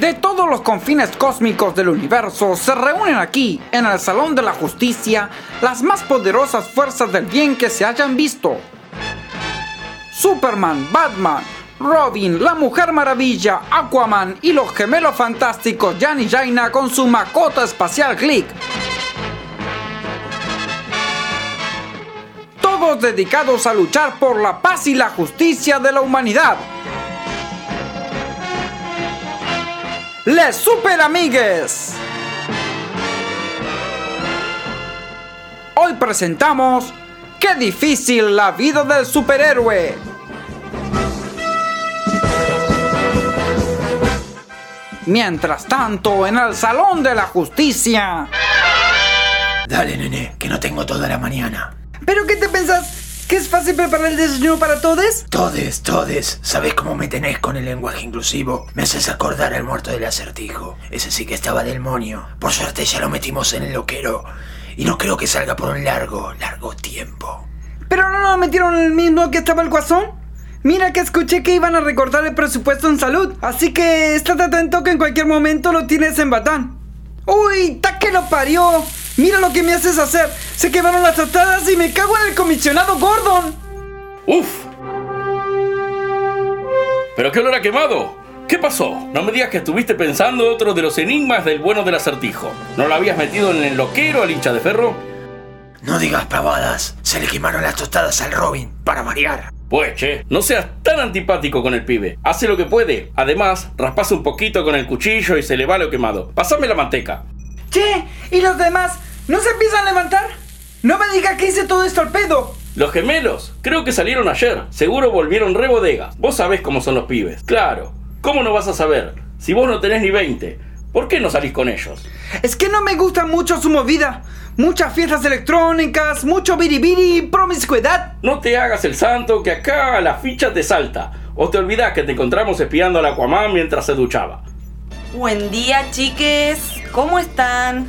de todos los confines cósmicos del universo se reúnen aquí, en el Salón de la Justicia, las más poderosas fuerzas del bien que se hayan visto. Superman, Batman, Robin, la Mujer Maravilla, Aquaman y los gemelos fantásticos Jan y Jaina con su macota espacial Glick. Todos dedicados a luchar por la paz y la justicia de la humanidad. Les Super Amigues. Hoy presentamos Qué difícil la vida del superhéroe. Mientras tanto, en el Salón de la Justicia. Dale, nene, que no tengo toda la mañana. ¿Pero qué te pensás? ¿Que es fácil preparar el desayuno para todos? Todes, todes. ¿Sabes cómo me tenés con el lenguaje inclusivo? Me haces acordar al muerto del acertijo. Ese sí que estaba del monio. Por suerte ya lo metimos en el loquero. Y no creo que salga por un largo, largo tiempo. ¿Pero no nos metieron en el mismo que estaba el guasón? Mira que escuché que iban a recortar el presupuesto en salud, así que estate atento que en cualquier momento lo tienes en batán. ¡Uy! ¡Ta que lo parió! Mira lo que me haces hacer. Se quedaron las tratadas y me cago en el comisionado Gordon. ¡Uf! ¿Pero qué olor ha quemado? ¿Qué pasó? No me digas que estuviste pensando otro de los enigmas del bueno del acertijo. ¿No lo habías metido en el loquero al hincha de ferro? No digas pavadas. Se le quemaron las tostadas al Robin, para variar. Pues, che, no seas tan antipático con el pibe. Hace lo que puede. Además, raspase un poquito con el cuchillo y se le va lo quemado. Pásame la manteca. Che, ¿y los demás? ¿No se empiezan a levantar? No me diga que hice todo esto al pedo. Los gemelos, creo que salieron ayer. Seguro volvieron re bodegas. Vos sabés cómo son los pibes. Claro. ¿Cómo no vas a saber? Si vos no tenés ni 20, ¿por qué no salís con ellos? Es que no me gusta mucho su movida. Muchas fiestas electrónicas, mucho biribiri y promiscuidad. No te hagas el santo que acá la ficha te salta. O te olvidás que te encontramos espiando al Aquaman mientras se duchaba. Buen día, chiques. ¿Cómo están?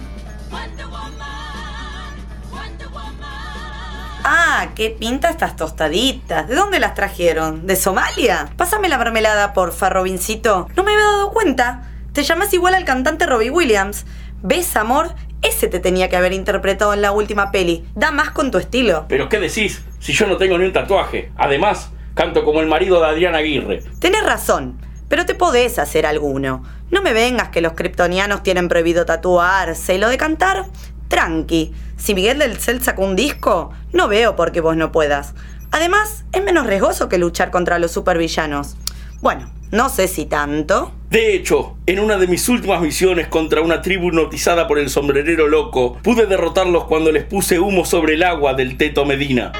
Qué pinta estas tostaditas. ¿De dónde las trajeron? ¿De Somalia? Pásame la mermelada, porfa, Robincito. No me había dado cuenta. Te llamas igual al cantante Robbie Williams. ¿Ves, amor? Ese te tenía que haber interpretado en la última peli. Da más con tu estilo. ¿Pero qué decís? Si yo no tengo ni un tatuaje. Además, canto como el marido de Adrián Aguirre. Tenés razón, pero te podés hacer alguno. No me vengas que los kryptonianos tienen prohibido tatuarse y lo de cantar, tranqui. Si Miguel del Cel sacó un disco, no veo por qué vos no puedas. Además, es menos riesgoso que luchar contra los supervillanos. Bueno, no sé si tanto. De hecho, en una de mis últimas misiones contra una tribu hipnotizada por el sombrerero loco, pude derrotarlos cuando les puse humo sobre el agua del Teto Medina.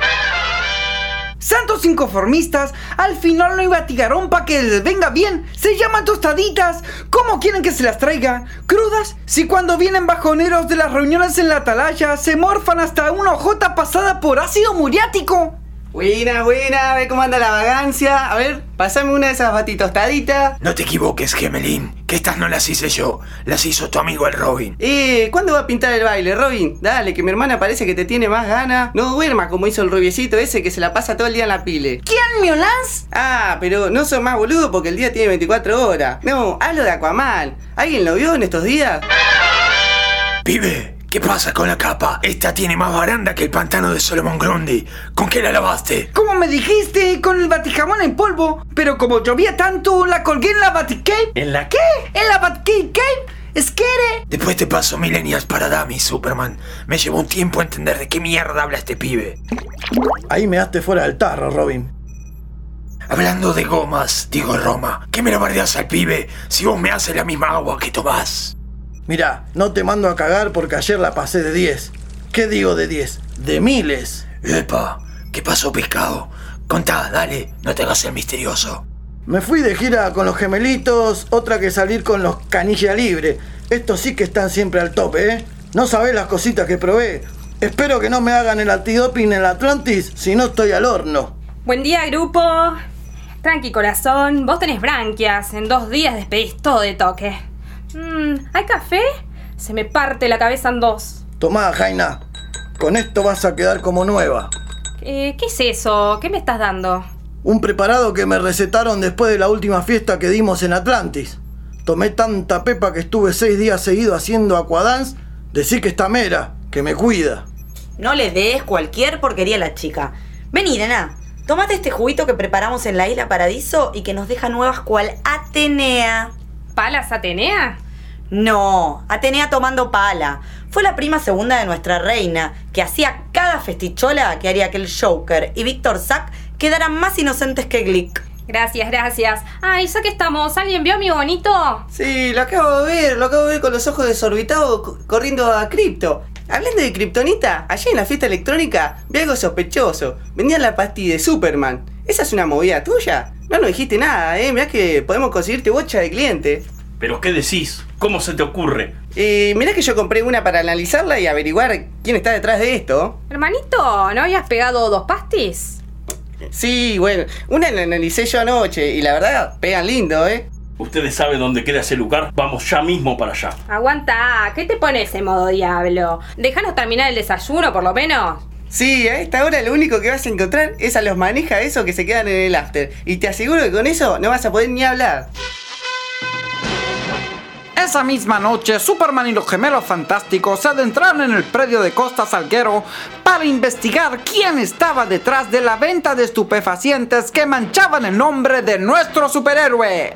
Santos inconformistas, al final no iba a tigarón para que les venga bien. Se llaman tostaditas. ¿Cómo quieren que se las traiga? ¿Crudas? Si cuando vienen bajoneros de las reuniones en la atalaya se morfan hasta una hojota pasada por ácido muriático. Buena, buena, a ver cómo anda la vagancia. A ver, pasame una de esas batitostaditas. No te equivoques, Gemelín, que estas no las hice yo, las hizo tu amigo el Robin. Eh, ¿cuándo va a pintar el baile, Robin? Dale, que mi hermana parece que te tiene más ganas. No duerma como hizo el rubiecito ese que se la pasa todo el día en la pile. ¿Quién, Miolans? Ah, pero no sos más boludo porque el día tiene 24 horas. No, hazlo de Aquaman. ¿Alguien lo vio en estos días? Pibe, ¿qué pasa con la capa? Esta tiene más baranda que el pantano de Solomon Grundy. ¿Con qué la lavaste? Como me dijiste, con el baticamón en polvo. Pero como llovía tanto, la colgué en la Batcave. ¿En la qué? ¿En la Batcave Cave? ¡Esquere! Después te paso milenias para Dami, Superman. Me llevó un tiempo entender de qué mierda habla este pibe. Ahí me daste fuera del tarro, Robin. Hablando de gomas, digo Roma, ¿qué me la bardeas al pibe si vos me haces la misma agua que tomás? Mirá, no te mando a cagar porque ayer la pasé de 10. ¿Qué digo de 10? De miles. Epa, ¿qué pasó, pescado? Contá, dale, no te hagas el misterioso. Me fui de gira con los gemelitos, otra que salir con los canilla libre. Estos sí que están siempre al tope, ¿eh? No sabés las cositas que probé. Espero que no me hagan el antidoping en el Atlantis, si no estoy al horno. Buen día, grupo. Tranqui, corazón. Vos tenés branquias. En dos días despedís todo de toque. Mm, ¿Hay café? Se me parte la cabeza en dos. Tomá, Jaina. Con esto vas a quedar como nueva. Eh, ¿Qué es eso? ¿Qué me estás dando? Un preparado que me recetaron después de la última fiesta que dimos en Atlantis. Tomé tanta pepa que estuve seis días seguidos haciendo aquadance. Decí que está mera, que me cuida. No le des cualquier porquería a la chica. Vení, nena. Tomate este juguito que preparamos en la isla Paradiso y que nos deja nuevas cual Atenea. ¿Palas Atenea? No, Atenea tomando pala. Fue la prima segunda de nuestra reina, que hacía cada festichola que haría que el Joker y Víctor Zack quedaran más inocentes que Glick. Gracias, gracias. Ay, ya que estamos, ¿alguien vio a mi bonito? Sí, lo acabo de ver, lo acabo de ver con los ojos desorbitados co- corriendo a cripto. Hablando de kriptonita, allí en la fiesta electrónica vi algo sospechoso. Vendían la pastilla de Superman. ¿Esa es una movida tuya? No nos dijiste nada, eh. Mirá que podemos conseguirte bocha de cliente. ¿Pero qué decís? ¿Cómo se te ocurre? Eh, mirá que yo compré una para analizarla y averiguar quién está detrás de esto. Hermanito, ¿no habías pegado dos pastis? Sí, bueno, una la analicé yo anoche y la verdad, pegan lindo, eh. ¿Ustedes saben dónde queda ese lugar? Vamos ya mismo para allá. Aguanta, ¿qué te pones en modo diablo? Déjanos terminar el desayuno, por lo menos. Sí, a esta hora lo único que vas a encontrar es a los maneja esos que se quedan en el after. Y te aseguro que con eso no vas a poder ni hablar. Esa misma noche, Superman y los gemelos fantásticos se adentraron en el predio de Costa Salguero para investigar quién estaba detrás de la venta de estupefacientes que manchaban el nombre de nuestro superhéroe.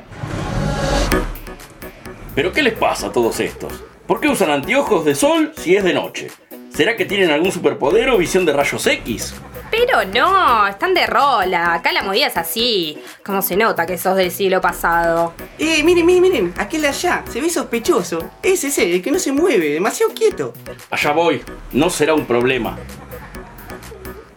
¿Pero qué les pasa a todos estos? ¿Por qué usan anteojos de sol si es de noche? ¿Será que tienen algún superpoder o visión de rayos X? Pero no, están de rola. Acá la movida es así. Como se nota que sos del siglo pasado. Eh, miren, miren, miren, aquel de allá, se ve sospechoso. Ese es el que no se mueve, demasiado quieto. Allá voy, no será un problema.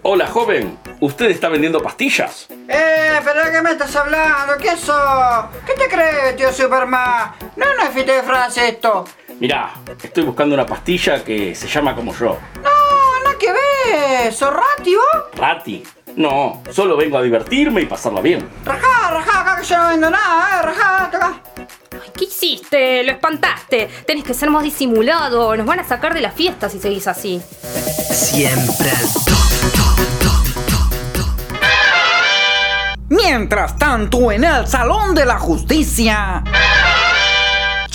Hola joven, ¿usted está vendiendo pastillas? Eh, pero ¿de qué me estás hablando? ¿Qué sos? ¿Qué te crees, tío Superman? No, no es de frase esto. Mirá, estoy buscando una pastilla que se llama como yo. No, nada que ver. ¿Sos rati vos? Rati. No, solo vengo a divertirme y pasarla bien. Rajá, rajá, acá que yo no vendo nada, eh. Rajá, acá. Ay, ¿Qué hiciste? Lo espantaste. Tenés que ser más disimulado. Nos van a sacar de la fiesta si seguís así. Siempre al top, top, top, top, top. Mientras tanto, en el Salón de la Justicia...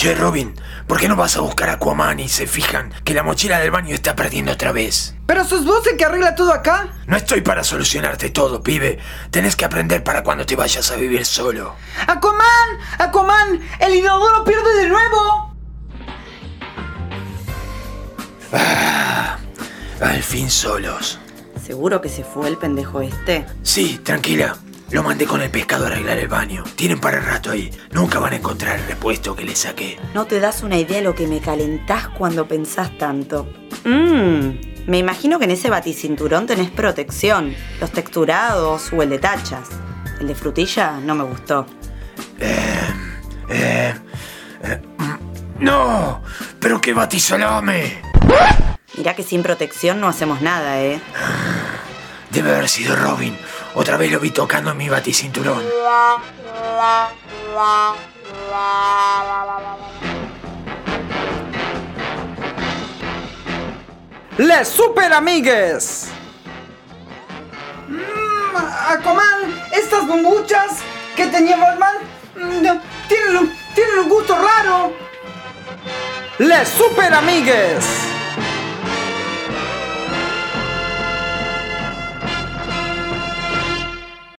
Che, Robin, ¿por qué no vas a buscar a Aquaman y se fijan que la mochila del baño está perdiendo otra vez? ¿Pero sos vos el que arregla todo acá? No estoy para solucionarte todo, pibe. Tenés que aprender para cuando te vayas a vivir solo. ¡Aquaman! ¡Aquaman! ¡El inodoro pierde de nuevo! Al fin solos. ¿Seguro que se fue el pendejo este? Sí, tranquila. Lo mandé con el pescado a arreglar el baño. Tienen para el rato ahí. Nunca van a encontrar el repuesto que le saqué. No te das una idea de lo que me calentás cuando pensás tanto. Mmm, me imagino que en ese baticinturón tenés protección. Los texturados o el de tachas. El de frutilla no me gustó. Eh, eh, mm, ¡No! ¡Pero qué batisolame! Mirá que sin protección no hacemos nada, ¿eh? Debe haber sido Robin. Otra vez lo vi tocando mi baticinturón. ¡Les Super Amigues! Mm, Aquaman, estas bombuchas que tenía Batman mm, tienen, un, tienen un gusto raro. ¡Les Super Amigues!